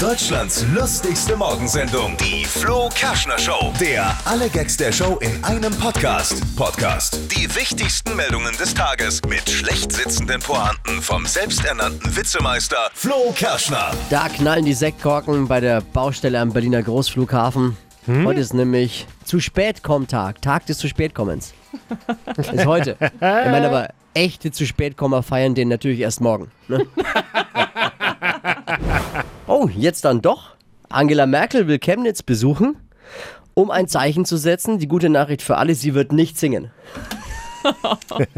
Deutschlands lustigste Morgensendung, die Flo Kerschner Show. Der alle Gags der Show in einem Podcast. Podcast. Die wichtigsten Meldungen des Tages mit schlecht sitzenden Pointen vom selbsternannten Witzemeister Flo Kerschner. Da knallen die Sektkorken bei der Baustelle am Berliner Großflughafen. Heute ist nämlich zu spät kommt Tag, Tag des zu spätkommens. ist heute. Ich meine aber echte zu spätkommer feiern den natürlich erst morgen. Ne? oh, jetzt dann doch. Angela Merkel will Chemnitz besuchen, um ein Zeichen zu setzen. Die gute Nachricht für alle, sie wird nicht singen.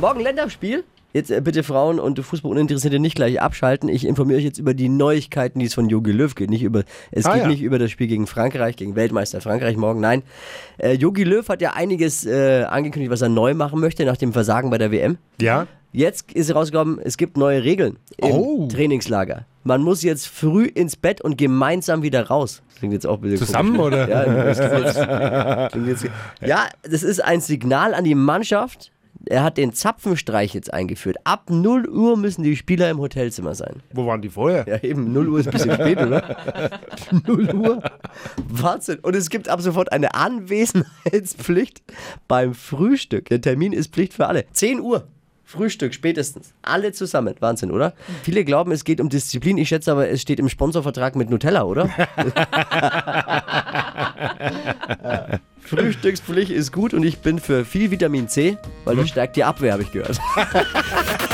Morgen Länderspiel. Jetzt äh, bitte Frauen und Fußballuninteressierte nicht gleich abschalten. Ich informiere euch jetzt über die Neuigkeiten, die es von Jogi Löw geht. Nicht über, es Ah, geht ja. nicht über das Spiel gegen Frankreich, gegen Weltmeister Frankreich morgen. Nein, äh, Jogi Löw hat ja einiges äh, angekündigt, was er neu machen möchte nach dem Versagen bei der WM. Ja? Jetzt ist herausgekommen, es gibt neue Regeln im Oh. Trainingslager. Man muss jetzt früh ins Bett und gemeinsam wieder raus. Klingt jetzt auch ein bisschen Zusammen, komisch, ne? oder? Ja, jetzt, ja, das ist ein Signal an die Mannschaft. Er hat den Zapfenstreich jetzt eingeführt. Ab 0 Uhr müssen die Spieler im Hotelzimmer sein. Wo waren die vorher? Ja, eben, 0 Uhr ist ein bisschen spät, oder? 0 Uhr? Wahnsinn. Und es gibt ab sofort eine Anwesenheitspflicht beim Frühstück. Der Termin ist Pflicht für alle. 10 Uhr. Frühstück spätestens. Alle zusammen. Wahnsinn, oder? Viele glauben, es geht um Disziplin. Ich schätze aber, es steht im Sponsorvertrag mit Nutella, oder? Frühstückspflicht ist gut und ich bin für viel Vitamin C, weil das stärkt die Abwehr, habe ich gehört.